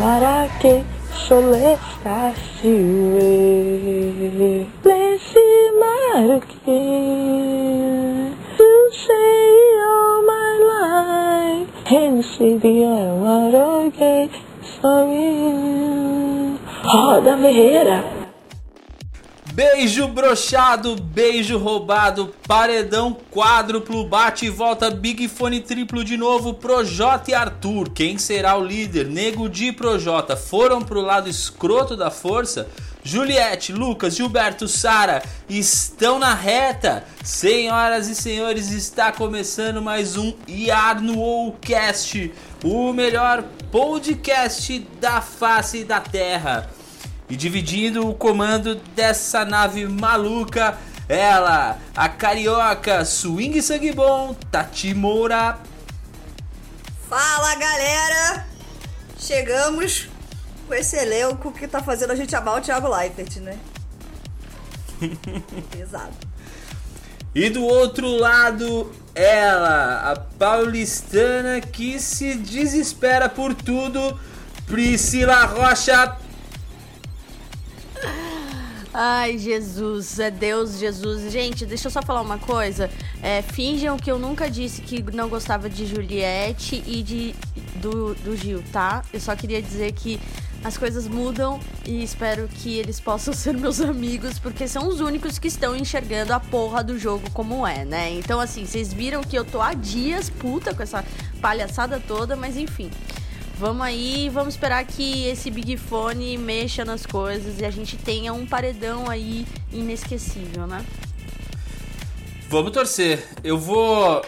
Marake Shole Kashiwe Leshi Maruki You say all my life Henshi Dior Maruke Sorry Roda up. Beijo brochado, beijo roubado, paredão quádruplo, bate e volta, Big Fone triplo de novo, Projota e Arthur. Quem será o líder? Nego de Projota foram pro lado escroto da força? Juliette, Lucas, Gilberto, Sara estão na reta. Senhoras e senhores, está começando mais um Yarno Cast, o melhor podcast da face da Terra. E dividindo o comando dessa nave maluca, ela, a carioca Swing Sangue Bom, Tati Moura. Fala galera! Chegamos com esse elenco que tá fazendo a gente amar o Thiago Leifert, né? Pesado. E do outro lado, ela, a paulistana que se desespera por tudo, Priscila Rocha. Ai, Jesus, é Deus, Jesus. Gente, deixa eu só falar uma coisa. É, finjam que eu nunca disse que não gostava de Juliette e de do, do Gil, tá? Eu só queria dizer que as coisas mudam e espero que eles possam ser meus amigos, porque são os únicos que estão enxergando a porra do jogo como é, né? Então, assim, vocês viram que eu tô há dias puta com essa palhaçada toda, mas enfim. Vamos aí, vamos esperar que esse Big Fone mexa nas coisas e a gente tenha um paredão aí inesquecível, né? Vamos torcer. Eu vou.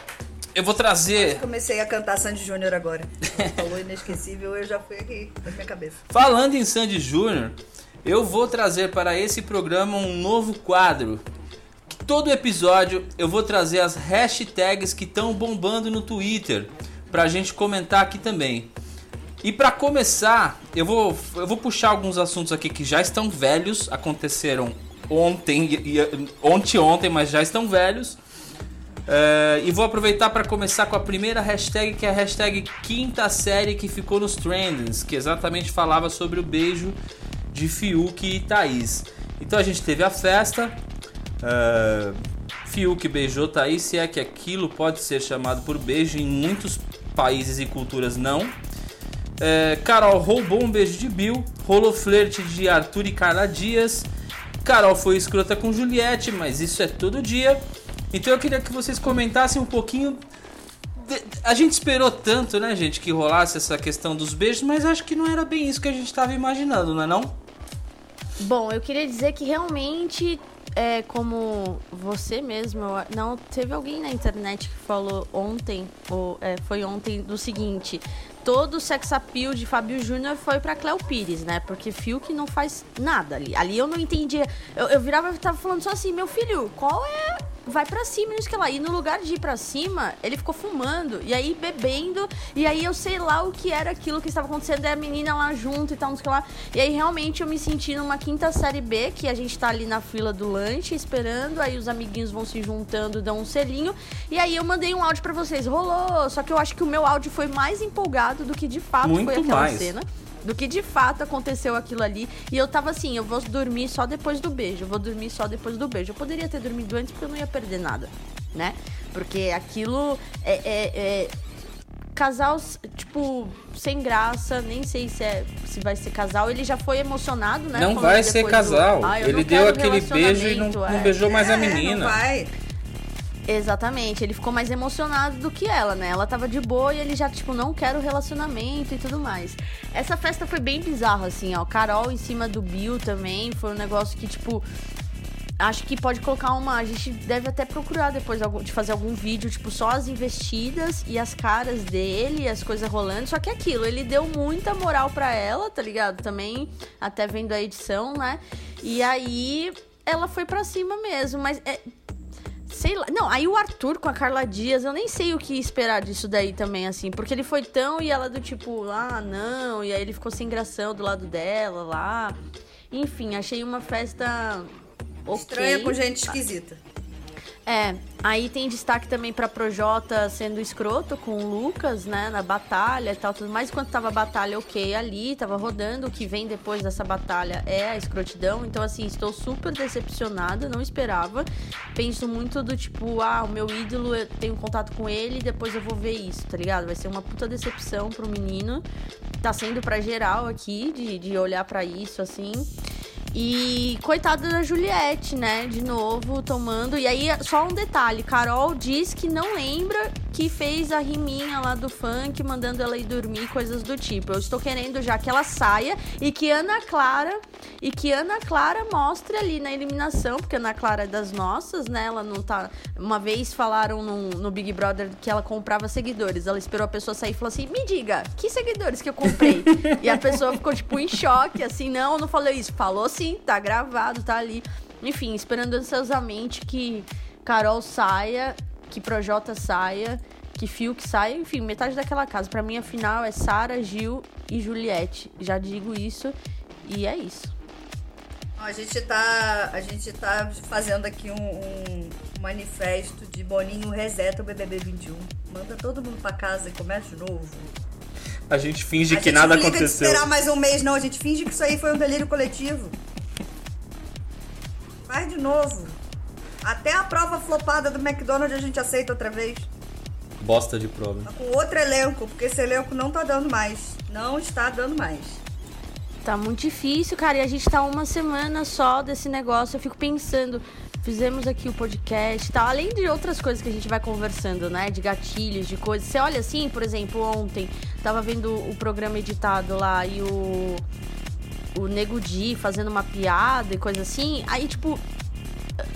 Eu vou trazer. Comecei a cantar Sandy Júnior agora. Falou inesquecível, eu já fui aqui na minha cabeça. Falando em Sandy Júnior, eu vou trazer para esse programa um novo quadro. Todo episódio eu vou trazer as hashtags que estão bombando no Twitter pra gente comentar aqui também. E para começar, eu vou, eu vou puxar alguns assuntos aqui que já estão velhos, aconteceram ontem, ontem, ontem, mas já estão velhos. Uh, e vou aproveitar para começar com a primeira hashtag, que é a hashtag quinta série que ficou nos trends, que exatamente falava sobre o beijo de Fiuk e Thaís. Então a gente teve a festa, uh, Fiuk beijou Thaís, se é que aquilo pode ser chamado por beijo, em muitos países e culturas não. É, Carol roubou um beijo de Bill. Rolou flerte de Arthur e Carla Dias. Carol foi escrota com Juliette, mas isso é todo dia. Então eu queria que vocês comentassem um pouquinho. A gente esperou tanto, né, gente, que rolasse essa questão dos beijos, mas acho que não era bem isso que a gente estava imaginando, não é não? Bom, eu queria dizer que realmente é como você mesmo, não teve alguém na internet que falou ontem, ou é, foi ontem, do seguinte: todo o sex appeal de Fábio Júnior foi pra Cléo Pires, né? Porque Fiuk não faz nada ali. Ali eu não entendia. Eu, eu virava e tava falando só assim, meu filho, qual é vai para cima, isso que lá. E no lugar de ir para cima, ele ficou fumando e aí bebendo. E aí eu sei lá o que era aquilo que estava acontecendo, é a menina lá junto e tal, não sei lá. E aí realmente eu me senti numa quinta série B, que a gente tá ali na fila do lanche esperando, aí os amiguinhos vão se juntando, dão um selinho. E aí eu mandei um áudio para vocês, rolou. Só que eu acho que o meu áudio foi mais empolgado do que de fato Muito foi aquela mais. cena do que de fato aconteceu aquilo ali. E eu tava assim, eu vou dormir só depois do beijo, eu vou dormir só depois do beijo. Eu poderia ter dormido antes porque eu não ia perder nada, né? Porque aquilo é, é, é casal, tipo, sem graça, nem sei se, é, se vai ser casal. Ele já foi emocionado, né? Não vai ser casal. Do, ah, ele deu aquele beijo e não, não é. beijou mais a menina. Não vai. Exatamente, ele ficou mais emocionado do que ela, né? Ela tava de boa e ele já, tipo, não quero relacionamento e tudo mais. Essa festa foi bem bizarra, assim, ó. Carol em cima do Bill também. Foi um negócio que, tipo. Acho que pode colocar uma. A gente deve até procurar depois de fazer algum vídeo, tipo, só as investidas e as caras dele, as coisas rolando. Só que é aquilo, ele deu muita moral pra ela, tá ligado? Também, até vendo a edição, né? E aí ela foi pra cima mesmo. Mas é, Sei lá. Não, aí o Arthur com a Carla Dias, eu nem sei o que esperar disso daí também, assim. Porque ele foi tão e ela do tipo, ah, não. E aí ele ficou sem gração do lado dela lá. Enfim, achei uma festa. Okay. Estranha com gente esquisita. É, aí tem destaque também pra Projota sendo escroto com o Lucas, né, na batalha e tal, tudo mais. Enquanto tava a batalha ok ali, tava rodando, o que vem depois dessa batalha é a escrotidão. Então, assim, estou super decepcionada, não esperava. Penso muito do tipo, ah, o meu ídolo, eu tenho contato com ele e depois eu vou ver isso, tá ligado? Vai ser uma puta decepção pro menino. Tá sendo pra geral aqui, de, de olhar para isso, assim. E coitada da Juliette, né? De novo, tomando. E aí, só um detalhe: Carol diz que não lembra que fez a riminha lá do funk, mandando ela ir dormir, coisas do tipo. Eu estou querendo já que ela saia e que Ana Clara. E que Ana Clara mostre ali na eliminação, porque Ana Clara é das nossas, né? Ela não tá. Uma vez falaram no, no Big Brother que ela comprava seguidores. Ela esperou a pessoa sair e falou assim: Me diga, que seguidores que eu comprei? e a pessoa ficou, tipo, em choque, assim, não, não falou isso. Falou sim, tá gravado, tá ali. Enfim, esperando ansiosamente que Carol saia, que Projota saia, que Fiuk saia, enfim, metade daquela casa. Para mim, a final é Sara, Gil e Juliette. Já digo isso e é isso. A gente tá, a gente tá fazendo aqui um, um manifesto de Boninho reseta o BBB 21. Manda todo mundo para casa e começa de novo. A gente finge a que gente nada aconteceu. A gente esperar mais um mês, não. A gente finge que isso aí foi um delírio coletivo. Faz de novo. Até a prova flopada do McDonald's a gente aceita outra vez. Bosta de prova. Tá com outro elenco, porque esse elenco não tá dando mais. Não está dando mais. Tá muito difícil, cara. E a gente tá uma semana só desse negócio. Eu fico pensando, fizemos aqui o podcast tal, além de outras coisas que a gente vai conversando, né? De gatilhos, de coisas. Você olha assim, por exemplo, ontem, tava vendo o programa editado lá e o o Nego Di fazendo uma piada e coisa assim, aí, tipo,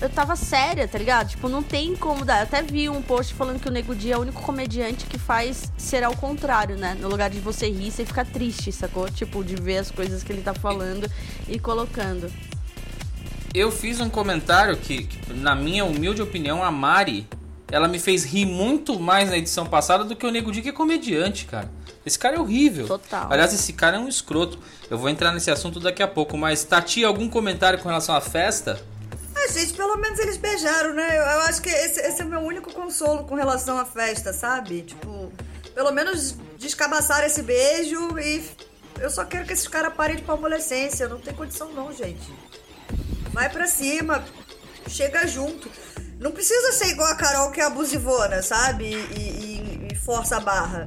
eu tava séria, tá ligado? Tipo, não tem como dar. Eu até vi um post falando que o Nego Di é o único comediante que faz ser ao contrário, né? No lugar de você rir, você fica triste, sacou? Tipo, de ver as coisas que ele tá falando e colocando. Eu fiz um comentário que, que na minha humilde opinião, a Mari, ela me fez rir muito mais na edição passada do que o Nego Di, que é comediante, cara. Esse cara é horrível. Total. Aliás, esse cara é um escroto. Eu vou entrar nesse assunto daqui a pouco, mas Tati, algum comentário com relação à festa? Gente, pelo menos eles beijaram, né? Eu, eu acho que esse, esse, é o meu único consolo com relação à festa, sabe? Tipo, pelo menos descabaçaram esse beijo e eu só quero que esses caras parem de palmolescência. Não tem condição não, gente. Vai pra cima, chega junto. Não precisa ser igual a Carol que é abusivona, sabe? E, e, e força a barra.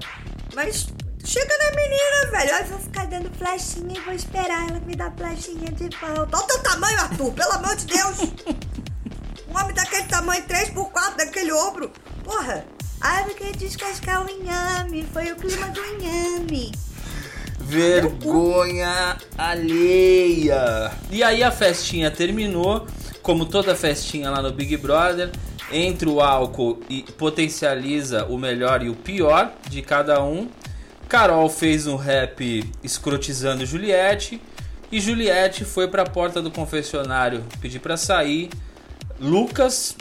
Mas Chega na menina, velho. Eu vou ficar dando flechinha e vou esperar ela me dar flechinha de volta. Olha o teu tamanho, Arthur, pelo amor de Deus. Um homem daquele tamanho, 3x4, daquele ombro. Porra. Ai, porque descascar o inhame. Foi o clima do inhame. Vergonha alheia. E aí a festinha terminou, como toda festinha lá no Big Brother. Entra o álcool e potencializa o melhor e o pior de cada um. Carol fez um rap escrotizando Juliette e Juliette foi para a porta do confessionário pedir para sair. Lucas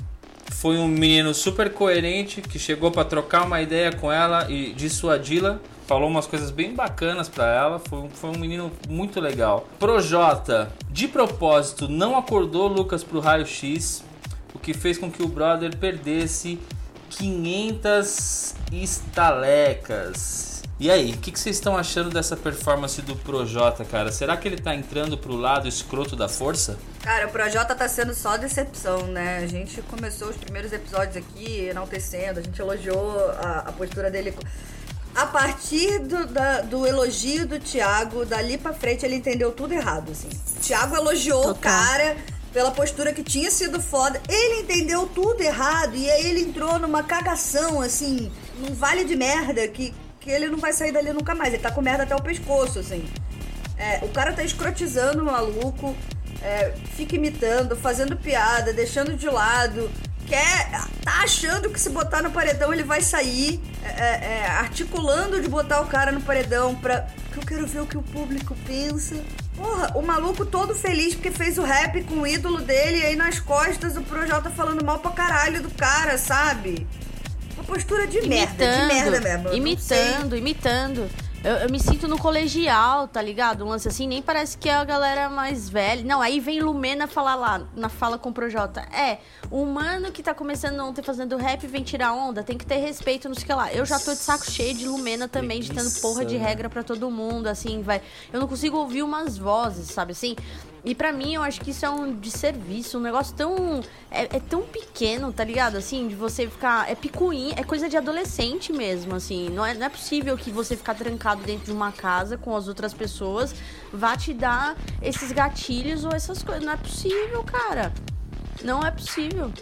foi um menino super coerente que chegou para trocar uma ideia com ela e dissuadi-la. Falou umas coisas bem bacanas para ela. Foi, foi um menino muito legal. Projota, de propósito, não acordou Lucas pro raio-x, o que fez com que o brother perdesse 500 estalecas. E aí, o que, que, vocês estão achando dessa performance do Projota, cara? Será que ele tá entrando pro lado escroto da força? Cara, o Projota tá sendo só decepção, né? A gente começou os primeiros episódios aqui enaltecendo, a gente elogiou a, a postura dele. A partir do, da, do elogio do Thiago, dali pra frente ele entendeu tudo errado, assim. O Thiago elogiou Total. o cara pela postura que tinha sido foda. Ele entendeu tudo errado e aí ele entrou numa cagação, assim, num vale de merda que que ele não vai sair dali nunca mais. Ele tá com merda até o pescoço, assim. É, o cara tá escrotizando o maluco, é, fica imitando, fazendo piada, deixando de lado. Quer, tá achando que se botar no paredão ele vai sair, é, é, é articulando de botar o cara no paredão pra. que eu quero ver o que o público pensa. Porra, o maluco todo feliz porque fez o rap com o ídolo dele e aí nas costas o Projota falando mal pra caralho do cara, sabe? Postura de imitando, merda, de merda mesmo. Imitando, imitando. Eu, eu me sinto no colegial, tá ligado? Um lance assim, nem parece que é a galera mais velha. Não, aí vem Lumena falar lá, na fala com o Projota. É, o humano que tá começando ontem fazendo rap vem tirar onda, tem que ter respeito, não sei o que lá. Eu já tô de saco cheio de Lumena também, de tendo porra de regra para todo mundo, assim, vai. Eu não consigo ouvir umas vozes, sabe assim? E para mim, eu acho que isso é um desserviço, um negócio tão. É, é, tão pequeno, tá ligado? Assim, de você ficar. É picuinha, é coisa de adolescente mesmo, assim. Não é, não é possível que você ficar trancado dentro de uma casa com as outras pessoas vá te dar esses gatilhos ou essas coisas. Não é possível, cara. Não é possível.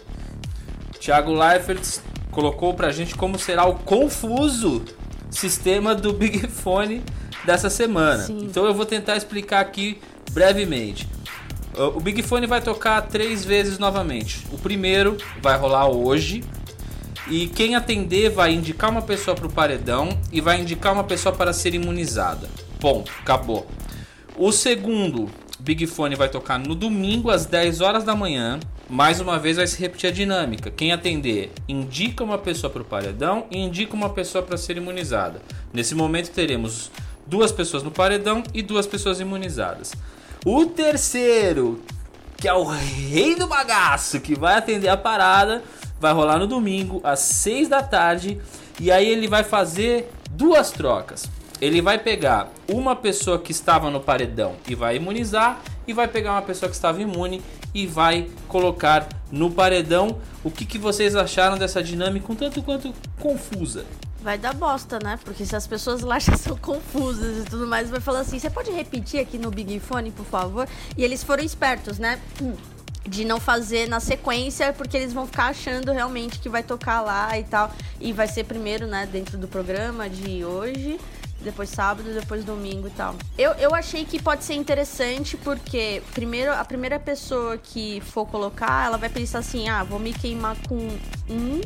Thiago Leifert colocou pra gente como será o confuso sistema do Big Fone dessa semana. Sim. Então eu vou tentar explicar aqui brevemente. O Big Fone vai tocar três vezes novamente. O primeiro vai rolar hoje. E quem atender vai indicar uma pessoa para o paredão e vai indicar uma pessoa para ser imunizada. Ponto, acabou. O segundo Big Fone vai tocar no domingo às 10 horas da manhã. Mais uma vez vai se repetir a dinâmica. Quem atender indica uma pessoa para o paredão e indica uma pessoa para ser imunizada. Nesse momento teremos duas pessoas no paredão e duas pessoas imunizadas. O terceiro, que é o rei do bagaço, que vai atender a parada, vai rolar no domingo às 6 da tarde e aí ele vai fazer duas trocas. Ele vai pegar uma pessoa que estava no paredão e vai imunizar e vai pegar uma pessoa que estava imune e vai colocar no paredão. O que, que vocês acharam dessa dinâmica um tanto quanto confusa? Vai dar bosta, né? Porque se as pessoas lá já são confusas e tudo mais, vai falar assim: você pode repetir aqui no Big Fone, por favor? E eles foram espertos, né? De não fazer na sequência, porque eles vão ficar achando realmente que vai tocar lá e tal. E vai ser primeiro, né, dentro do programa de hoje depois sábado, depois domingo e tal. Eu, eu achei que pode ser interessante porque, primeiro, a primeira pessoa que for colocar, ela vai pensar assim: ah, vou me queimar com um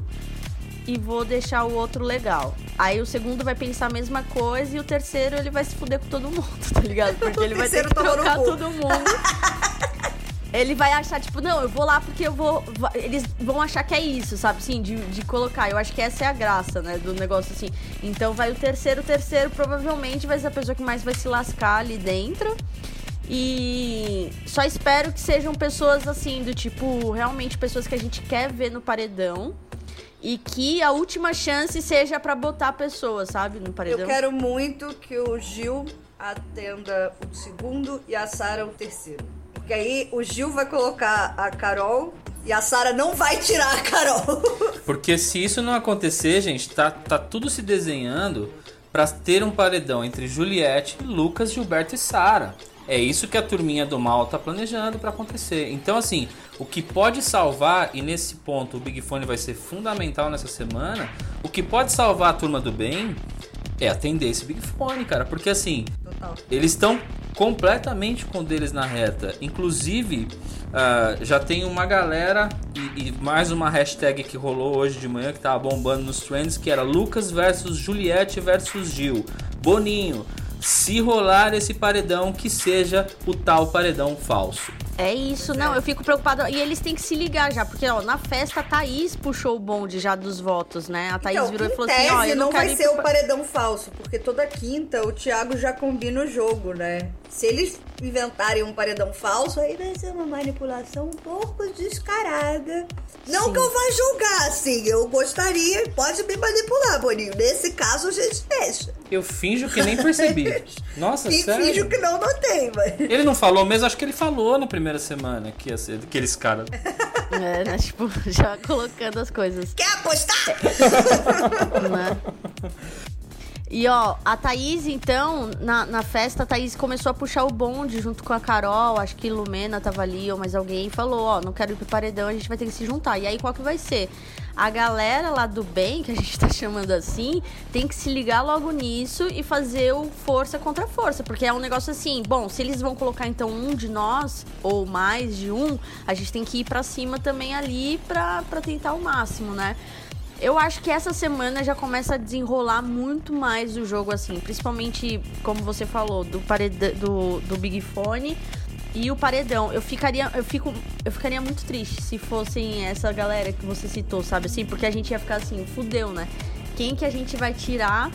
e vou deixar o outro legal. Aí o segundo vai pensar a mesma coisa e o terceiro ele vai se fuder com todo mundo, tá ligado? Porque ele vai ter que trocar todo mundo. Ele vai achar, tipo, não, eu vou lá porque eu vou. Eles vão achar que é isso, sabe? Assim, de, de colocar. Eu acho que essa é a graça, né? Do negócio assim. Então vai o terceiro, o terceiro provavelmente vai ser a pessoa que mais vai se lascar ali dentro. E só espero que sejam pessoas assim, do tipo, realmente pessoas que a gente quer ver no paredão. E que a última chance seja para botar pessoas, sabe, no paredão. Eu quero muito que o Gil atenda o segundo e a Sara o terceiro. Porque aí o Gil vai colocar a Carol e a Sara não vai tirar a Carol. Porque se isso não acontecer, gente, tá, tá tudo se desenhando para ter um paredão entre Juliette, Lucas, Gilberto e Sara. É isso que a turminha do mal tá planejando para acontecer. Então, assim, o que pode salvar, e nesse ponto o Big Fone vai ser fundamental nessa semana, o que pode salvar a turma do bem é atender esse Big Fone, cara. Porque assim, Total. eles estão completamente com deles na reta. Inclusive, uh, já tem uma galera e, e, mais uma hashtag que rolou hoje de manhã que tava bombando nos trends, que era Lucas versus Juliette versus Gil. Boninho, se rolar esse paredão, que seja o tal paredão falso. É isso, não, eu fico preocupada. E eles têm que se ligar já, porque ó, na festa a Thaís puxou o bonde já dos votos, né? A Thaís então, virou e falou tese, assim: ó, eu não, não, vai ser pro o paredão falso, porque toda quinta o Thiago já combina o jogo, né? Se eles inventarem um paredão falso, aí vai ser uma manipulação um pouco descarada. Não Sim. que eu vá julgar, assim, eu gostaria, pode me manipular, Boninho. Nesse caso, a gente deixa. Eu finjo que nem percebi. Nossa, E sério? finjo que não notei, mas... Ele não falou mesmo, acho que ele falou na primeira semana que ia ser daqueles caras. É, né? Tipo, já colocando as coisas. Quer apostar? né? E ó, a Thaís, então, na, na festa, a Thaís começou a puxar o bonde junto com a Carol, acho que Lumena tava ali, ou mais alguém, e falou, ó, não quero ir pro paredão, a gente vai ter que se juntar. E aí, qual que vai ser? A galera lá do bem, que a gente tá chamando assim, tem que se ligar logo nisso e fazer o força contra força. Porque é um negócio assim, bom, se eles vão colocar então um de nós, ou mais de um, a gente tem que ir pra cima também ali pra, pra tentar o máximo, né? Eu acho que essa semana já começa a desenrolar muito mais o jogo, assim. Principalmente, como você falou, do, pareda do, do Big Fone e o paredão. Eu ficaria, eu, fico, eu ficaria muito triste se fossem essa galera que você citou, sabe assim? Porque a gente ia ficar assim, fudeu, né? Quem que a gente vai tirar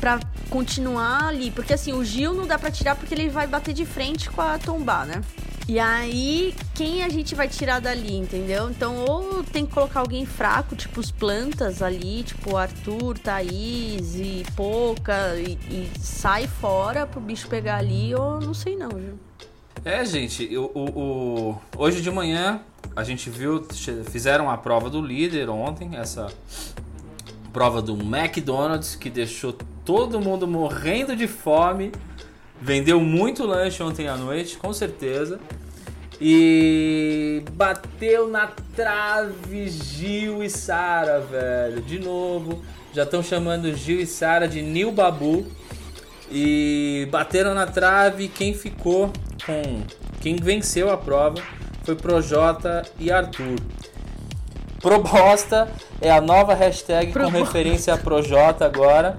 pra continuar ali. Porque assim, o Gil não dá pra tirar porque ele vai bater de frente com a Tombar, né? E aí, quem a gente vai tirar dali, entendeu? Então, ou tem que colocar alguém fraco, tipo os plantas ali, tipo Arthur, Thaís e Pouca, e, e sai fora pro bicho pegar ali, ou não sei não, viu? É, gente, o, o, hoje de manhã a gente viu, fizeram a prova do líder ontem, essa prova do McDonald's que deixou todo mundo morrendo de fome. Vendeu muito lanche ontem à noite, com certeza. E bateu na trave Gil e Sara, velho. De novo, já estão chamando Gil e Sara de Nil Babu. E bateram na trave. Quem ficou com. Quem venceu a prova foi Projota e Arthur. Proposta é a nova hashtag com referência a Projota agora.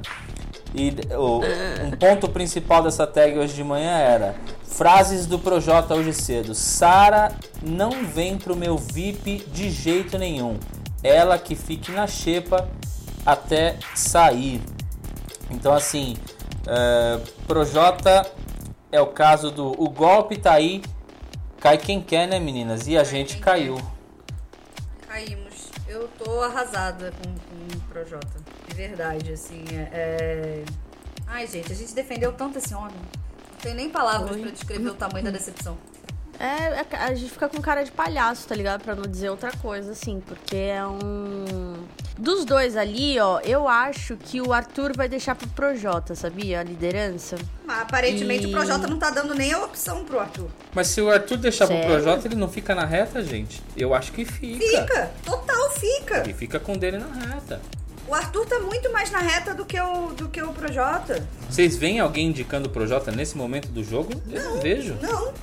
E o, um ponto principal dessa tag hoje de manhã era frases do Projota hoje cedo. Sara não vem pro meu VIP de jeito nenhum. Ela que fique na xepa até sair. Então assim, é, Projota é o caso do o golpe tá aí, cai quem quer, né meninas? E a gente quem caiu. Caímos. Eu tô arrasada com, com o Projota. De verdade, assim. É... é- Ai, gente, a gente defendeu tanto esse homem. Não tenho nem palavras pra descrever o tamanho da decepção. É, é, a gente fica com cara de palhaço, tá ligado? Pra não dizer outra coisa, assim, porque é um. Dos dois ali, ó, eu acho que o Arthur vai deixar pro Projota, sabia? A liderança. Mas aparentemente E- o Projota não tá dando nem a opção pro Arthur. Mas se o Arthur deixar Sério? pro Projota, ele não fica na reta, gente? Eu acho que fica. Fica! Total fica! Ele fica com o dele na reta. O Arthur tá muito mais na reta do que o, do que o Projota. Vocês veem alguém indicando o Projota nesse momento do jogo? Eu não vejo. Não.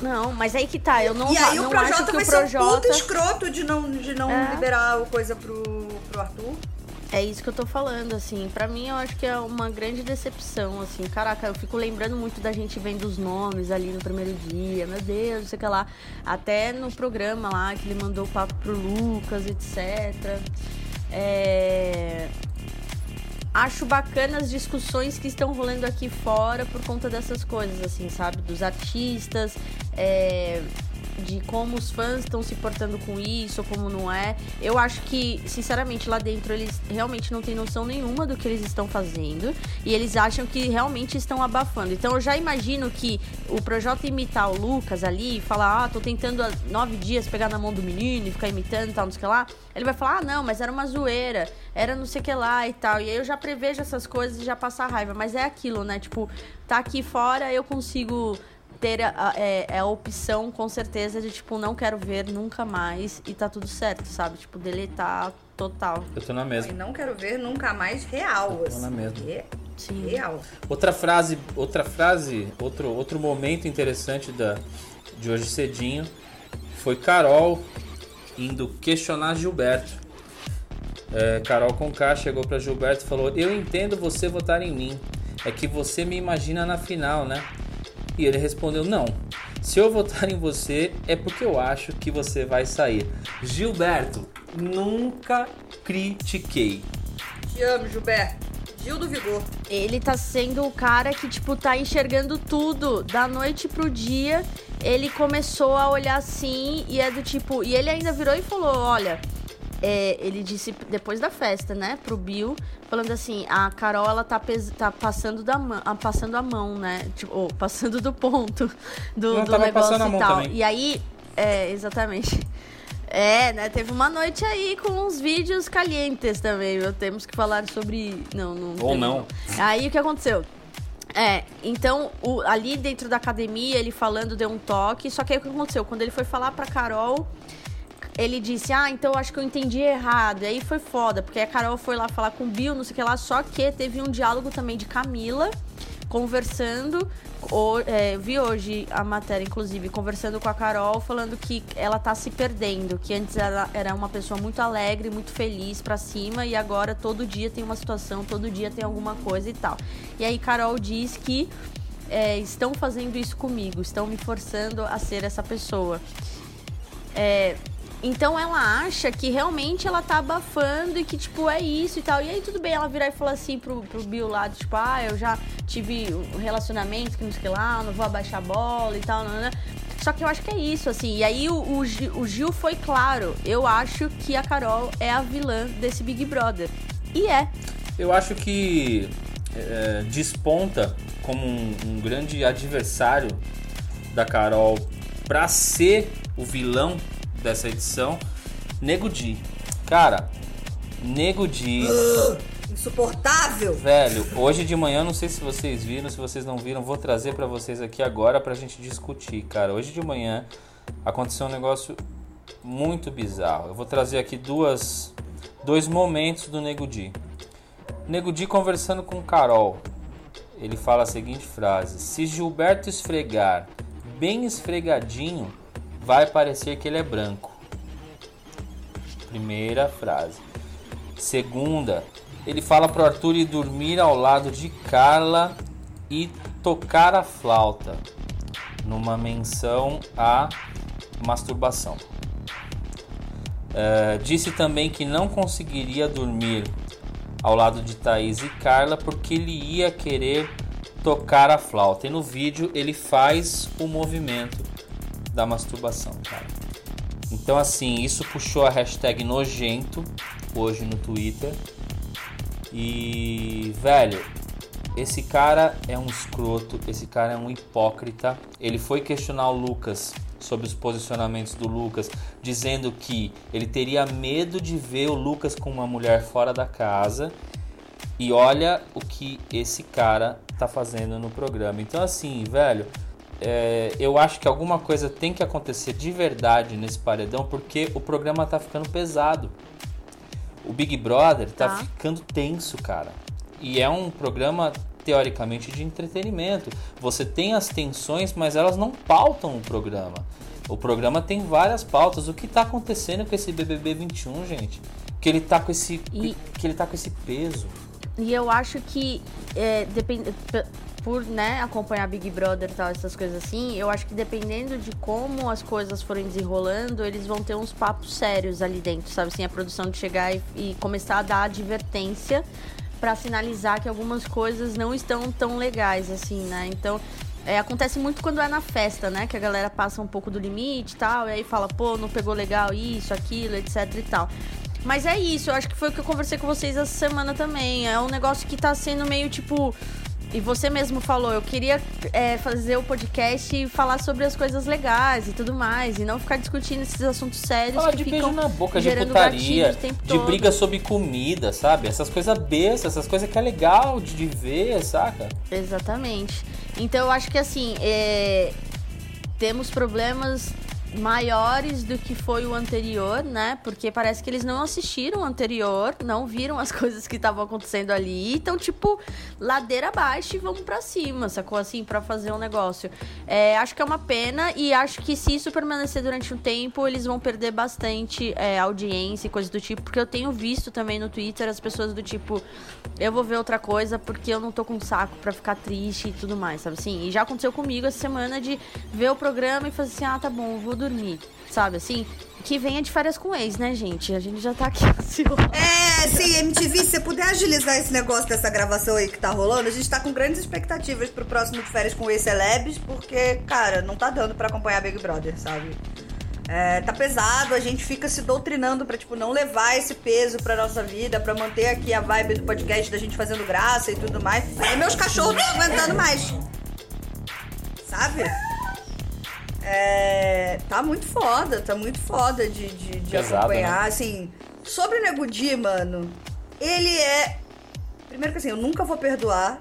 Não, mas aí que tá, eu não, e aí não o Projota acho que vai o ser um Projota. puta escroto de não, de não É. liberar o coisa pro, pro Arthur. É isso que eu tô falando, assim. Pra mim, eu acho que é uma grande decepção, assim. Caraca, eu fico lembrando muito da gente vendo os nomes ali no primeiro dia. Meu Deus, não sei o que lá. Até no programa lá, que ele mandou o papo pro Lucas, etc. É... Acho bacana as discussões que estão rolando aqui fora por conta dessas coisas, assim, sabe? Dos artistas, é, de como os fãs estão se portando com isso, como não é. Eu acho que, sinceramente, lá dentro eles realmente não têm noção nenhuma do que eles estão fazendo e eles acham que realmente estão abafando. Então eu já imagino que o Projota imitar o Lucas ali e falar, ah, tô tentando há nove dias pegar na mão do menino e ficar imitando e tal, não sei o que lá. Ele vai falar, ah, não, mas era uma zoeira, era não sei o que lá e tal. E aí eu já prevejo essas coisas e já passo a raiva. Mas é aquilo, né? Tipo, tá aqui fora, eu consigo ter a, a- é, é a opção, com certeza, de tipo, não quero ver nunca mais e tá tudo certo, sabe? Tipo, deletar total. Eu tô na E mesma. não quero ver nunca mais real, Eu tô assim. na mesma. Re- Sim. Real. Outra frase, outra frase, outro, outro momento interessante da, de hoje cedinho foi Carol indo questionar Gilberto. É, Carol Conká chegou pra Gilberto e falou: Eu entendo você votar em mim. É que você me imagina na final, né? E ele respondeu: Não. Se eu votar em você é porque eu acho que você vai sair. Gilberto, nunca critiquei. Te amo, Gilberto. Gil do Vigor. Ele tá sendo o cara que, tipo, tá enxergando tudo. Da noite pro dia, ele começou a olhar assim e é do tipo. E ele ainda virou e falou: olha. É, ele disse depois da festa, né, pro Bill, falando assim, a Carol, ela tá, tá passando, da mão, ah, passando a mão, né, tipo, ou passando do ponto do, Não, do negócio passando a e mão tal. também. E aí, é, exatamente. É, né? Teve uma noite aí com uns vídeos calientes também, viu? Temos que falar sobre. Não, não. Ou teve, não. Aí o que aconteceu? É, então, o- ali dentro da academia, ele falando deu um toque. Só que aí o que aconteceu? Quando ele foi falar pra Carol, ele disse: Ah, então acho que eu entendi errado. E aí foi foda, porque a Carol foi lá falar com o Bill, não sei o que lá. Só que teve um diálogo também de Camila conversando. O, é, vi hoje a matéria, inclusive, conversando com a Carol, falando que ela tá se perdendo, que antes ela era uma pessoa muito alegre, muito feliz pra cima, e agora todo dia tem uma situação, todo dia tem alguma coisa e tal. E aí Carol diz que é, estão fazendo isso comigo, estão me forçando a ser essa pessoa. É, Então ela acha que realmente ela tá abafando e que, tipo, é isso e tal. E aí tudo bem, ela virar e falar assim pro, pro Bill lá, tipo, ah, eu já tive um relacionamento que não sei o que lá, não vou abaixar a bola e tal, não, não. Só que eu acho que é isso, assim. E aí o, o, o Gil foi claro. Eu acho que a Carol é a vilã desse Big Brother. E é. Eu acho que é, desponta como um, um grande adversário da Carol pra ser o vilão dessa edição, Nego Di. Cara, Nego Di. Insuportável! Velho, hoje de manhã, não sei se vocês viram, se vocês não viram, vou trazer pra vocês aqui agora pra gente discutir, cara. Hoje de manhã aconteceu um negócio muito bizarro. Eu vou trazer aqui duas dois momentos do Nego Di. Nego Di conversando com Carol. Ele fala a seguinte frase: Se Gilberto esfregar bem esfregadinho, vai parecer que ele é branco. Primeira frase. Segunda, ele fala pro Arthur ir dormir ao lado de Carla e tocar a flauta, numa menção à masturbação. Uh, disse também que não conseguiria dormir ao lado de Thaís e Carla porque ele ia querer tocar a flauta. E no vídeo ele faz o movimento da masturbação, cara. Então assim, isso puxou a hashtag nojento hoje no Twitter. E, velho, esse cara é um escroto, esse cara é um hipócrita. Ele foi questionar o Lucas sobre os posicionamentos do Lucas, dizendo que ele teria medo de ver o Lucas com uma mulher fora da casa. E olha o que esse cara tá fazendo no programa. Então, assim, velho, é, eu acho que alguma coisa tem que acontecer de verdade nesse paredão, porque o programa tá ficando pesado. O Big Brother tá, tá ficando tenso, cara. E é um programa teoricamente de entretenimento. Você tem as tensões, mas elas não pautam o programa. O programa tem várias pautas. O que tá acontecendo com esse BBB 21, gente? Que ele tá com esse e... que ele tá com esse peso. E eu acho que é, depende por né, acompanhar Big Brother e tal, essas coisas assim, eu acho que dependendo de como as coisas forem desenrolando, eles vão ter uns papos sérios ali dentro, sabe? Assim, a produção de chegar e, e começar a dar advertência para sinalizar que algumas coisas não estão tão legais, assim, né? Então, é, acontece muito quando é na festa, né? Que a galera passa um pouco do limite e tal, e aí fala, pô, não pegou legal isso, aquilo, etc e tal. Mas é isso, eu acho que foi o que eu conversei com vocês essa semana também. É um negócio que tá sendo meio tipo e você mesmo falou, eu queria é, fazer o podcast e falar sobre as coisas legais e tudo mais, e não ficar discutindo esses assuntos sérios Falar que de ficam beijo na boca, de putaria, de briga sobre comida, sabe? Essas coisas bestas, essas coisas que é legal de, de ver, saca? Exatamente. Então eu acho que assim, é... temos problemas maiores do que foi o anterior, né? Porque parece que eles não assistiram o anterior, não viram as coisas que estavam acontecendo ali, então tipo ladeira abaixo e vamos para cima, sacou assim para fazer um negócio. É, acho que é uma pena e acho que se isso permanecer durante um tempo, eles vão perder bastante é, audiência e coisas do tipo, porque eu tenho visto também no Twitter as pessoas do tipo, eu vou ver outra coisa porque eu não tô com saco para ficar triste e tudo mais, sabe assim? E já aconteceu comigo essa semana de ver o programa e fazer assim, ah, tá bom, vou dormir, sabe assim? Que venha de férias com ex, né, gente? A gente já tá aqui ansioso. É, sim, MTV, se você puder agilizar esse negócio dessa gravação aí que tá rolando, a gente tá com grandes expectativas pro próximo de férias com ex-celebs, porque, cara, não tá dando para acompanhar Big Brother, sabe? É, tá pesado, a gente fica se doutrinando pra, tipo, não levar esse peso pra nossa vida, pra manter aqui a vibe do podcast da gente fazendo graça e tudo mais. E meus cachorros não aguentando mais. Sabe? É, tá muito foda, tá muito foda de, de, de Pesado, acompanhar. Né? Assim, sobre o Nego Di, mano, ele é. Primeiro que assim, eu nunca vou perdoar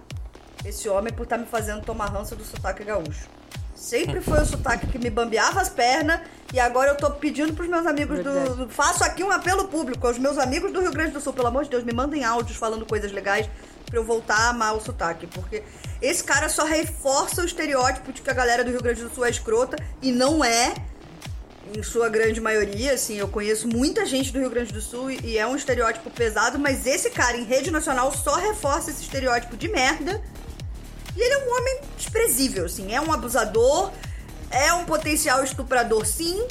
esse homem por estar tá me fazendo tomar ranço do sotaque gaúcho. Sempre foi o sotaque que me bambeava as pernas e agora eu tô pedindo pros meus amigos do, do. Faço aqui um apelo público aos meus amigos do Rio Grande do Sul, pelo amor de Deus, me mandem áudios falando coisas legais pra eu voltar a amar o sotaque. Porque esse cara só reforça o estereótipo de que a galera do Rio Grande do Sul é escrota e não é. Em sua grande maioria, assim, eu conheço muita gente do Rio Grande do Sul e é um estereótipo pesado, mas esse cara em rede nacional só reforça esse estereótipo de merda. E ele é um homem desprezível, assim, é um abusador, é um potencial estuprador, sim.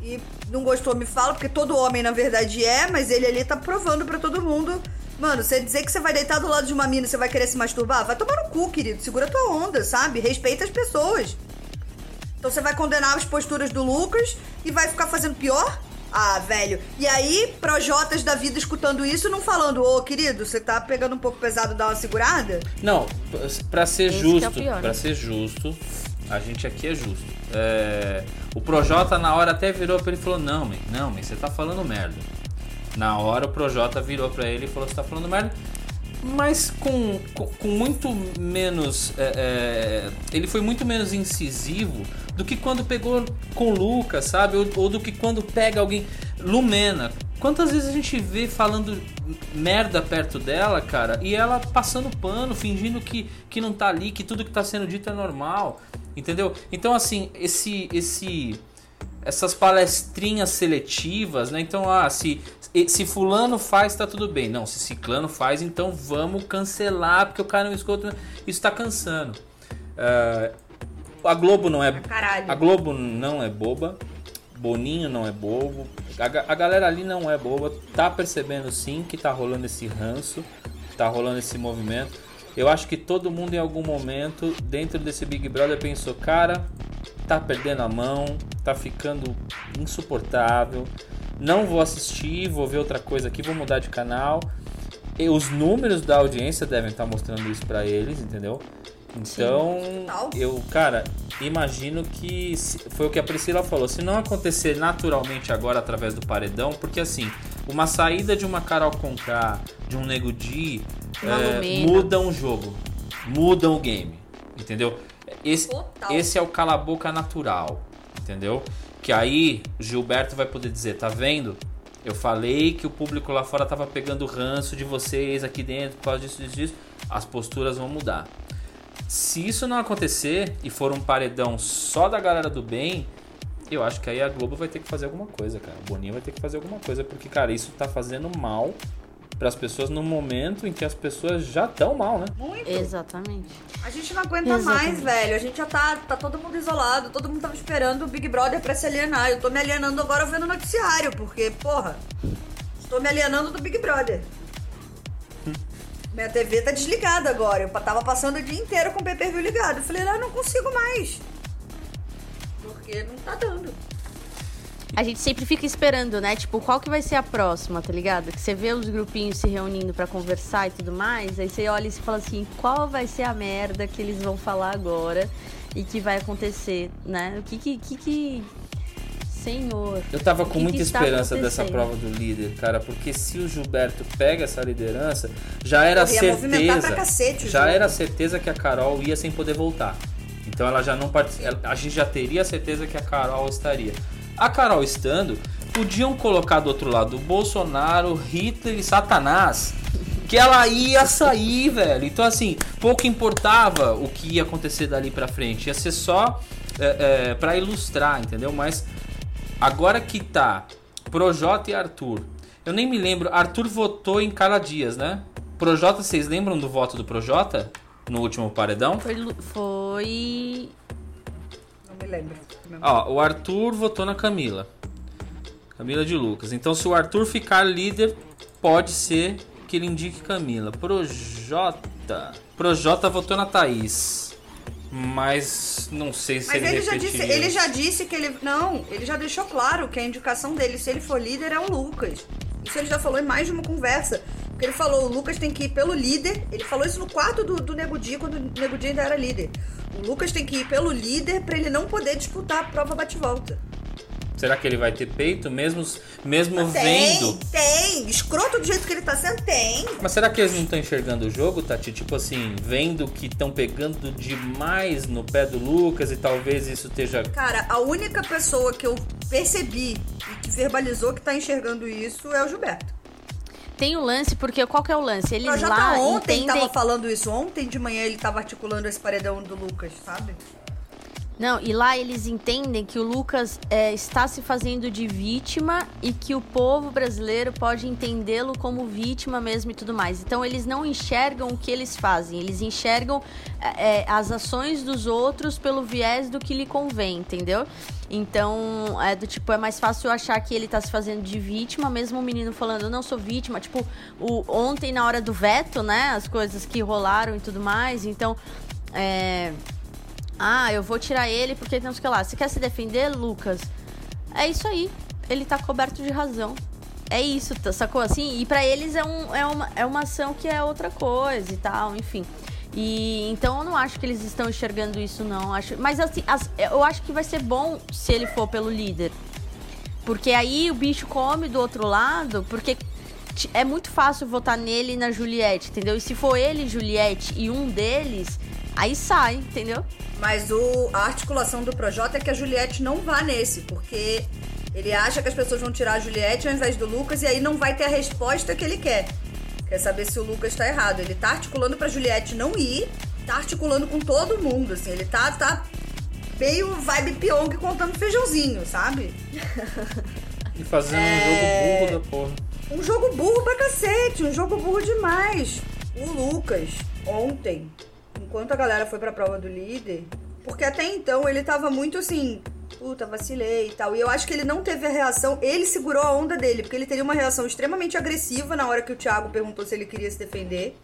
E não gostou, me fala, porque todo homem na verdade é, mas ele ali tá provando pra todo mundo. Mano, você dizer que você vai deitar do lado de uma mina e você vai querer se masturbar, vai tomar no cu, querido. Segura tua onda, sabe? Respeita as pessoas. Então você vai condenar as posturas do Lucas e vai ficar fazendo pior? Ah, velho. E aí, projotas da vida escutando isso, não falando, ô querido, você tá pegando um pouco pesado, dá uma segurada? Não, pra ser Esse é justo, pior, pra né? ser justo, a gente aqui é justo. É, o Projota na hora até virou pra ele e falou: Não, man, não, man, você tá falando merda. Na hora o Projota virou pra ele e falou: Você tá falando merda. Mas com, com, com muito menos. é, é, ele foi muito menos incisivo do que quando pegou com o Lucas, sabe? Ou, ou do que quando pega alguém. Lumena. Quantas vezes a gente vê falando merda perto dela, cara, e ela passando pano, fingindo que, que não tá ali, que tudo que tá sendo dito é normal, entendeu? Então, assim, esse. esse essas palestrinhas seletivas, né? Então, ah, se, se fulano faz, tá tudo bem. Não, se ciclano faz, então vamos cancelar, porque o cara não escuta. Isso tá cansando. Ah, a Globo não é. caralho. A Globo não é boba. Boninho não é bobo. A, a galera ali não é boba. Tá percebendo sim que tá rolando esse ranço. Tá rolando esse movimento. Eu acho que todo mundo em algum momento, dentro desse Big Brother, pensou, cara, tá perdendo a mão, tá ficando insuportável. Não vou assistir, vou ver outra coisa aqui, vou mudar de canal. E os números da audiência devem estar mostrando isso pra eles, entendeu? Então, eu, cara, imagino que foi o que a Priscila falou. Se não acontecer naturalmente agora através do paredão, porque assim, uma saída de uma Carol Conká, de um Nego Di, é, mudam o jogo, mudam o game, entendeu? Esse, Total. esse é o cala-boca natural, entendeu? Que aí Gilberto vai poder dizer, tá vendo? Eu falei que o público lá fora tava pegando ranço de vocês aqui dentro por causa disso, disso, disso. As posturas vão mudar. Se isso não acontecer e for um paredão só da galera do bem, eu acho que aí a Globo vai ter que fazer alguma coisa, cara. O Boninho vai ter que fazer alguma coisa, porque, cara, isso tá fazendo mal pras pessoas no momento em que as pessoas já estão mal, né? Muito. Exatamente. A gente não aguenta mais, Exatamente. velho. A gente já tá, tá todo mundo isolado, todo mundo tava esperando o Big Brother pra se alienar. Eu tô me alienando agora vendo o noticiário, porque, porra, estou me alienando do Big Brother. Minha TV tá desligada agora. Eu tava passando o dia inteiro com o pay-per-view ligado. Eu falei, ah, não consigo mais. Porque não tá dando. A gente sempre fica esperando, né? Tipo, qual que vai ser a próxima, tá ligado? Que você vê os grupinhos se reunindo pra conversar e tudo mais, aí você olha e você fala assim, qual vai ser a merda que eles vão falar agora e que vai acontecer, né? O que que... que, que... Senhor. Eu tava com que muita que esperança dessa prova do líder, cara, porque se o Gilberto pega essa liderança, já era certeza. pra cacete já era certeza que a Carol ia sem poder voltar. Então ela já não part... ela- a gente já teria certeza que a Carol estaria. A Carol estando, podiam colocar do outro lado Bolsonaro, Hitler e Satanás. Que ela ia sair, velho. Então, assim, pouco importava o que ia acontecer dali pra frente. Ia ser só é, é, para ilustrar, entendeu? Mas Agora que tá Projota e Arthur. Eu nem me lembro. Arthur votou em Carla Dias, né? Projota, vocês lembram do voto do Projota? No último paredão? Foi... Foi... Me lembro. Ó, o Arthur votou na Camila. Camila de Lucas. Então, se o Arthur ficar líder, pode ser que ele indique Camila. Projota. Projota votou na Thaís. Mas não sei se Mas ele ele já, disse, repetiria. ele já disse que ele. Não, ele já deixou claro que a indicação dele, se ele for líder, é o Lucas. Isso ele já falou em mais de uma conversa. Porque ele falou, o Lucas tem que ir pelo líder. Ele falou isso no quarto do, do Nego Di, quando o Nego Di ainda era líder. O Lucas tem que ir pelo líder pra ele não poder disputar a prova bate-volta. Será que ele vai ter peito mesmo, mesmo Tem, vendo? tem. Escroto do jeito que ele tá sendo, tem. Mas será que eles não estão enxergando o jogo, Tati? Tipo assim, vendo que estão pegando demais no pé do Lucas e talvez isso esteja. Cara, a única pessoa que eu percebi e que verbalizou que tá enxergando isso é o Gilberto. Tem o lance, porque qual que é o lance? Eles Mas já lá tá ontem entendem... tava falando isso. Ontem de manhã ele tava articulando esse paredão do Lucas, sabe? Não, e lá eles entendem que o Lucas é, está se fazendo de vítima e que o povo brasileiro pode entendê-lo como vítima mesmo e tudo mais. Então eles não enxergam o que eles fazem, eles enxergam é, é as ações dos outros pelo viés do que lhe convém, entendeu? Então, é do tipo, é mais fácil achar que ele tá se fazendo de vítima, mesmo o menino falando, eu não sou vítima. Tipo, o, ontem na hora do veto, né? As coisas que rolaram e tudo mais. Então, é ah, eu vou tirar ele porque o que lá. Você quer se defender, Lucas? É isso aí. Ele tá coberto de razão. É isso, tá, sacou? Assim, e para eles é, um, é, uma, é uma ação que é outra coisa e tal, enfim. E então eu não acho que eles estão enxergando isso, não. Acho, mas assim, as, eu acho que vai ser bom se ele for pelo líder. Porque aí o bicho come do outro lado, porque é muito fácil votar nele e na Juliette, entendeu? E se for ele Juliette e um deles, aí sai, entendeu? Mas o, a articulação do Projota é que a Juliette não vá nesse, porque ele acha que as pessoas vão tirar a Juliette ao invés do Lucas e aí não vai ter a resposta que ele quer. Quer saber se o Lucas tá errado. Ele tá articulando pra Juliette não ir, tá articulando com todo mundo, assim. Ele tá, tá meio vibe Pyong contando feijãozinho, sabe? E fazendo é... um jogo burro da porra. Um jogo burro pra cacete, um jogo burro demais. O Lucas, ontem, enquanto a galera foi pra prova do líder, porque até então ele tava muito assim, puta, vacilei e tal. E eu acho que ele não teve a reação, ele segurou a onda dele, porque ele teria uma reação extremamente agressiva na hora que o Thiago perguntou se ele queria se defender.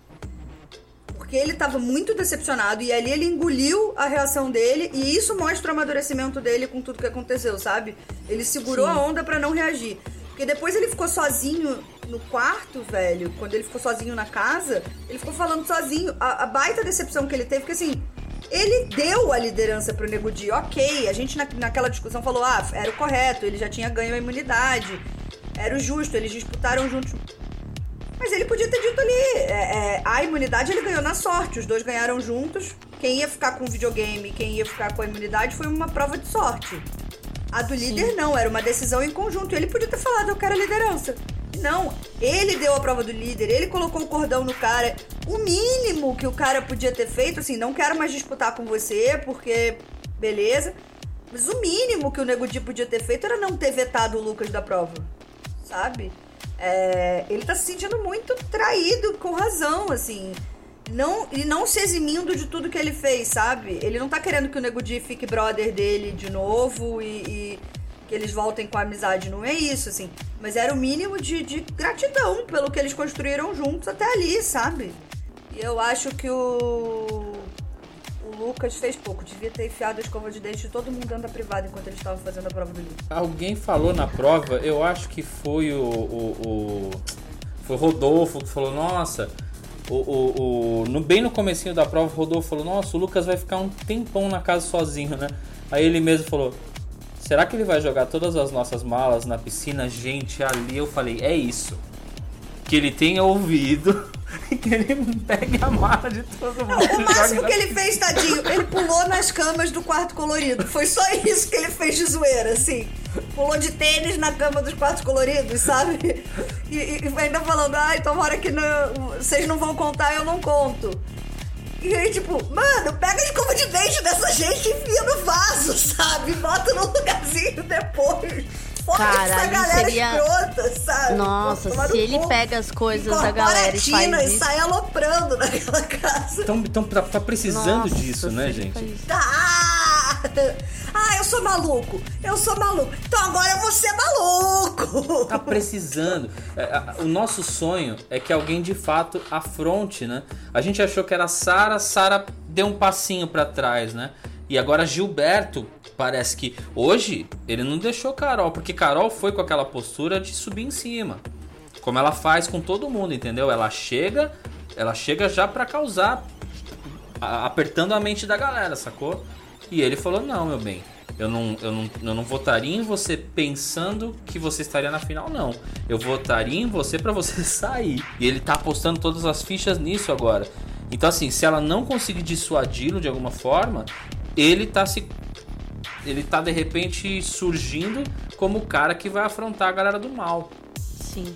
Porque ele tava muito decepcionado e ali ele engoliu a reação dele e isso mostra o amadurecimento dele com tudo que aconteceu, sabe? Ele segurou Sim. a onda para não reagir. Porque depois ele ficou sozinho no quarto, velho, quando ele ficou sozinho na casa, ele ficou falando sozinho. A, a baita decepção que ele teve, porque assim, ele deu a liderança pro Nego Di, ok. A gente na, naquela discussão falou, ah, era o correto, ele já tinha ganho a imunidade, era o justo, eles disputaram juntos. Mas ele podia ter dito ali, é, é, a imunidade ele ganhou na sorte, os dois ganharam juntos. Quem ia ficar com o videogame quem ia ficar com a imunidade foi uma prova de sorte. A do líder Sim. não, era uma decisão em conjunto. Ele podia ter falado, eu quero a liderança. Não, ele deu a prova do líder, ele colocou o cordão no cara. O mínimo que o cara podia ter feito, assim, não quero mais disputar com você, porque beleza. Mas o mínimo que o Nego Di podia ter feito era não ter vetado o Lucas da prova. Sabe? É, ele tá se sentindo muito traído, com razão, assim. Não, e não se eximindo de tudo que ele fez, sabe? Ele não tá querendo que o Nego Di fique brother dele de novo e, e que eles voltem com a amizade. Não é isso, assim. Mas era o mínimo de, de gratidão pelo que eles construíram juntos até ali, sabe? E eu acho que o. O Lucas fez pouco. Devia ter enfiado a escova de dente de todo mundo dentro da privada enquanto eles estavam fazendo a prova do livro. Alguém falou na prova, eu acho que foi o. o, o foi o Rodolfo que falou, nossa. O, o, o, no, bem no comecinho da prova, o Rodolfo falou, nossa, o Lucas vai ficar um tempão na casa sozinho, né? Aí ele mesmo falou, Será que ele vai jogar todas as nossas malas na piscina? Gente, ali eu falei, é isso. Que ele tenha ouvido que ele pegue a mala de todo mundo. O máximo que ele fez, tadinho, ele pulou nas camas do quarto colorido. Foi só isso que ele fez de zoeira, assim. Pulou de tênis na cama dos quartos coloridos, sabe? E, e ainda falando, ai, tomara que não, vocês não vão contar, eu não conto. E aí, tipo, mano, pega a escova de dente dessa gente e enfia no vaso, sabe? Bota no lugarzinho depois. Fora essa galera seria... escrota, sabe? Nossa, Pô, se ele pega as coisas da galera e faz e isso... sai aloprando naquela casa. Então, então tá, tá precisando Nossa, disso, né, gente? Tá! Ah, eu sou maluco. Eu sou maluco. Então agora eu vou ser maluco. Tá precisando. É, o nosso sonho é que alguém de fato afronte, né? A gente achou que era Sara, Sara deu um passinho para trás, né? E agora Gilberto, parece que hoje ele não deixou Carol, porque Carol foi com aquela postura de subir em cima. Como ela faz com todo mundo, entendeu? Ela chega, ela chega já para causar apertando a mente da galera, sacou? E ele falou: Não, meu bem, eu não, eu, não, eu não votaria em você pensando que você estaria na final, não. Eu votaria em você para você sair. E ele tá apostando todas as fichas nisso agora. Então, assim, se ela não conseguir dissuadi-lo de alguma forma, ele tá se. Ele tá de repente surgindo como o cara que vai afrontar a galera do mal. Sim.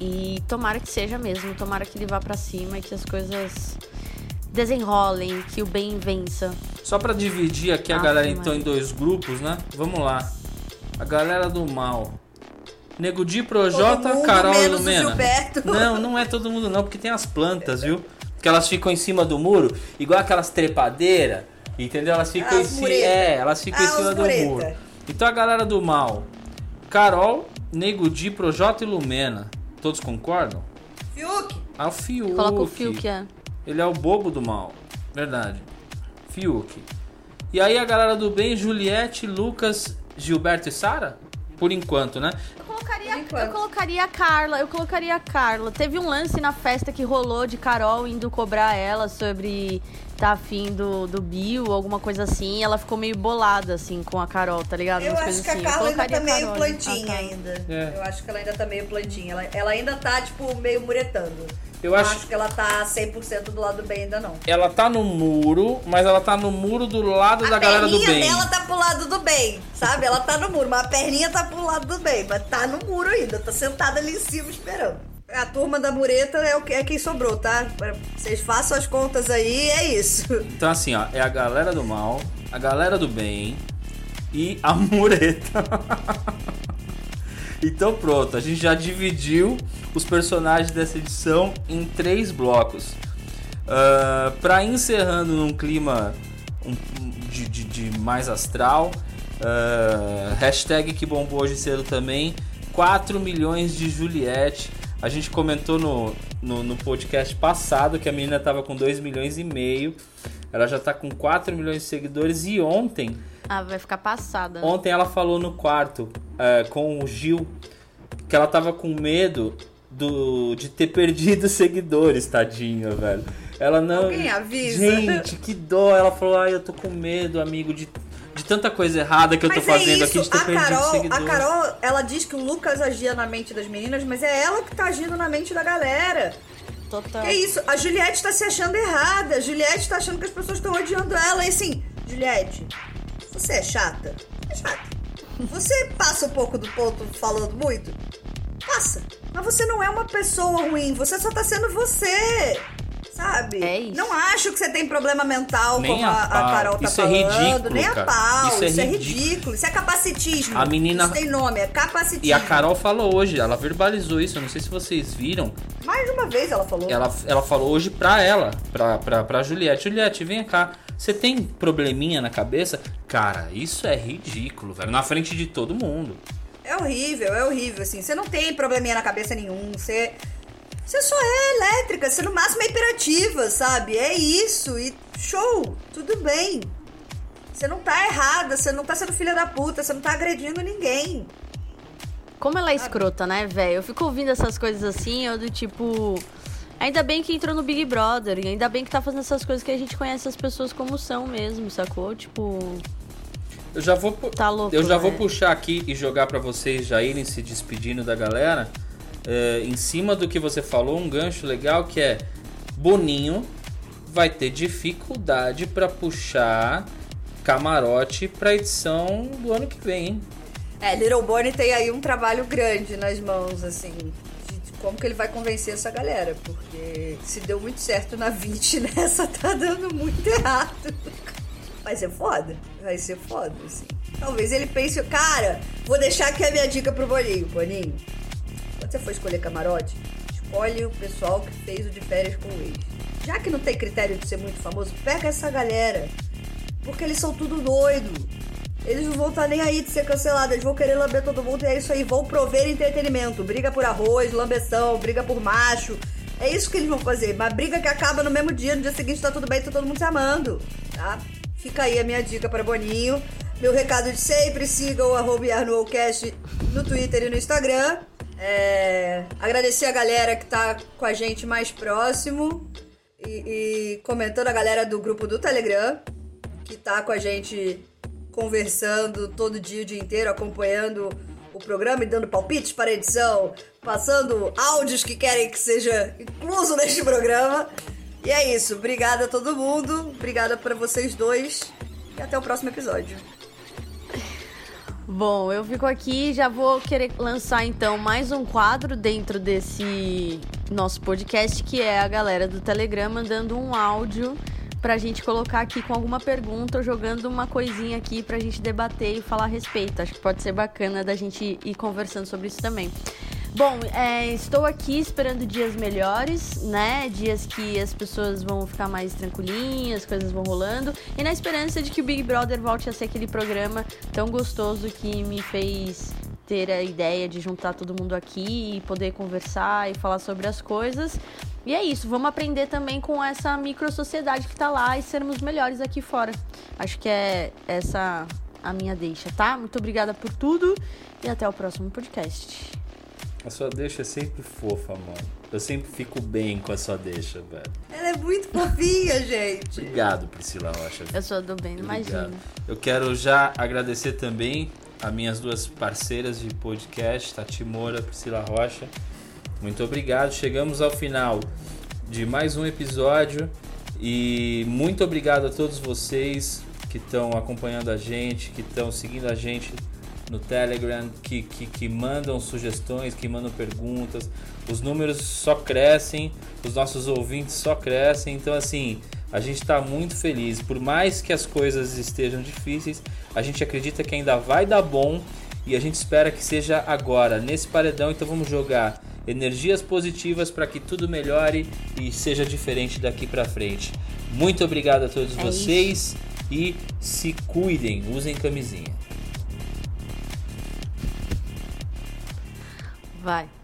E tomara que seja mesmo, tomara que ele vá para cima e que as coisas desenrolem, que o bem vença. Só pra dividir aqui a Aff, galera então em dois grupos, né? Vamos lá. A galera do mal. Nego Di, Projota, mundo, Carol e Lumena. Gilberto. Não, não é todo mundo não, porque tem as plantas, viu? Que elas ficam em cima do muro, igual aquelas trepadeiras, entendeu? Elas ficam Ah, em cima. mureta. É, elas ficam em Ah, cima os do mureta. muro. Então a galera do mal. Carol, Nego Di, Projota e Lumena. Todos concordam? Fiuk, Ah, o Fiuk. Coloca o fio que é. Ele é o bobo do mal. Verdade. Fiuk. E aí a galera do bem, Juliette, Lucas, Gilberto e Sara? Por enquanto, né? Eu colocaria, eu colocaria a Carla, eu colocaria a Carla. Teve um lance na festa que rolou de Carol indo cobrar ela sobre tá afim do, do Bill, alguma coisa assim. Ela ficou meio bolada, assim, com a Carol, tá ligado? eu Umas acho coisas que a assim. Carla eu ainda tá a meio Carol, plantinha a Carla. ainda. É. Eu acho que ela ainda tá meio plantinha. Ela, ela ainda tá, tipo, meio muretando. Eu Não acho- que ela tá 100% do lado do bem ainda não. Ela tá no muro, mas ela tá no muro do lado A da galera do perninha bem. dela tá pro lado do bem, sabe? Ela tá no muro, mas a perninha tá pro lado do bem. Mas tá no muro ainda, tá sentada ali em cima esperando. A turma da mureta é, o que, é quem sobrou, tá? Vocês façam as contas aí, é isso. Então assim, ó, é a galera do mal, a galera do bem e a mureta. então pronto, a gente já dividiu os personagens dessa edição em três blocos. Ah, pra encerrando num clima de, de- de mais astral, ah, hashtag que bombou hoje cedo também, 4 milhões de Juliette. A gente comentou no, no, no podcast passado que a menina tava com 2 milhões e meio. Ela já tá com 4 milhões de seguidores e ontem Ah, vai ficar passada. Ontem ela falou no quarto é, com o Gil que ela tava com medo do, de ter perdido seguidores, tadinha, velho. Ela não. Alguém avisa. Gente, que dó. Ela falou: ai, eu tô com medo, amigo, de, de tanta coisa errada que eu tô Mas fazendo é aqui isso, de ter a perdido Carol, a Carol, ela diz que o Lucas agia na mente das meninas, mas é ela que tá agindo na mente da galera. Total. Que isso? A Juliette tá se achando errada. A Juliette tá achando que as pessoas estão odiando ela. E assim, Juliette, você é chata? É chata. Você passa um pouco do ponto falando muito? Passa. Mas você não é uma pessoa ruim. Você só tá sendo você. Sabe? É isso. Não acho que você tem problema mental, Nem como a a. Carol tá Isso é falando. ridículo, Nem a cara. pau. Isso Isso é é, ridículo. ridículo. Isso é capacitismo. A menina- Isso tem nome, é capacitismo. E a Carol falou hoje, ela verbalizou isso, eu não sei se vocês viram. Mais de uma vez ela falou. Ela, ela falou hoje pra ela, pra, pra, pra Juliette. Juliette, vem cá. Você tem probleminha na cabeça? Cara, isso é ridículo, velho. Na frente de todo mundo. É horrível, é horrível, assim. Você não tem probleminha na cabeça nenhum. Você. Você só é elétrica, você no máximo é hiperativa, sabe? É isso. E show, tudo bem. Você não tá errada, você não tá sendo filha da puta, você não tá agredindo ninguém. Como ela é escrota, né, velho? Eu fico ouvindo essas coisas assim, eu do tipo. Ainda bem que entrou no Big Brother, e ainda bem que tá fazendo essas coisas que a gente conhece as pessoas como são mesmo, sacou? Tipo. Eu já vou, Tá louco, eu já vou né? puxar aqui e jogar pra vocês já irem se despedindo da galera. É, em cima do que você falou, um gancho legal que é Boninho vai ter dificuldade pra puxar camarote pra edição do ano que vem, hein? É, Little Bonnie tem aí um trabalho grande nas mãos, assim, como que ele vai convencer essa galera, porque se deu muito certo na 20, nessa tá dando muito errado. Vai ser foda, vai ser foda, assim. Talvez ele pense, cara, vou deixar aqui a minha dica pro Boninho. Boninho, você for escolher camarote, escolhe o pessoal que fez o de férias com o. Já que não tem critério de ser muito famoso, pega essa galera. Porque eles são tudo doido. Eles não vão estar nem aí de ser cancelado, eles vão querer lamber todo mundo e é isso aí, vão prover entretenimento. Briga por arroz, lambeção, briga por macho. É isso que eles vão fazer. Mas briga que acaba no mesmo dia, no dia seguinte tá tudo bem, tá todo mundo se amando, tá? Fica aí a minha dica para Boninho. Meu recado de sempre, sigam o arroba no Twitter e no Instagram. É, agradecer a galera que tá com a gente mais próximo e, e comentando a galera do grupo do Telegram que tá com a gente conversando todo dia, o dia inteiro, acompanhando o programa e dando palpites para a edição, passando áudios que querem que seja incluso neste programa. E é isso. Obrigada a todo mundo. Obrigada para vocês dois. E até o próximo episódio. Bom, eu fico aqui já vou querer lançar então mais um quadro dentro desse nosso podcast, que é a galera do Telegram mandando um áudio pra gente colocar aqui com alguma pergunta jogando uma coisinha aqui pra gente debater e falar a respeito. Acho que pode ser bacana da gente ir conversando sobre isso também. Bom, é, estou aqui esperando dias melhores, né? Dias que as pessoas vão ficar mais tranquilinhas, coisas vão rolando. E na esperança de que o Big Brother volte a ser aquele programa tão gostoso que me fez ter a ideia de juntar todo mundo aqui e poder conversar e falar sobre as coisas. E é isso, vamos aprender também com essa micro sociedade que tá lá e sermos melhores aqui fora. Acho que é essa a minha deixa, tá? Muito obrigada por tudo e até o próximo podcast. A sua deixa é sempre fofa, mano. Eu sempre fico bem com a sua deixa, velho. Ela é muito fofinha, gente. Obrigado, Priscila Rocha. Eu sou do bem, imagina. Eu quero já agradecer também a minhas duas parceiras de podcast, Tati Moura, Priscila Rocha. Muito obrigado. Chegamos ao final de mais um episódio e muito obrigado a todos vocês que estão acompanhando a gente, que estão seguindo a gente no Telegram, que, que, que mandam sugestões, que mandam perguntas. Os números só crescem, os nossos ouvintes só crescem. Então, assim, a gente está muito feliz. Por mais que as coisas estejam difíceis, a gente acredita que ainda vai dar bom e a gente espera que seja agora, nesse paredão. Então, vamos jogar energias positivas para que tudo melhore e seja diferente daqui para frente. Muito obrigado a todos É vocês e se cuidem, usem camisinha. Vai.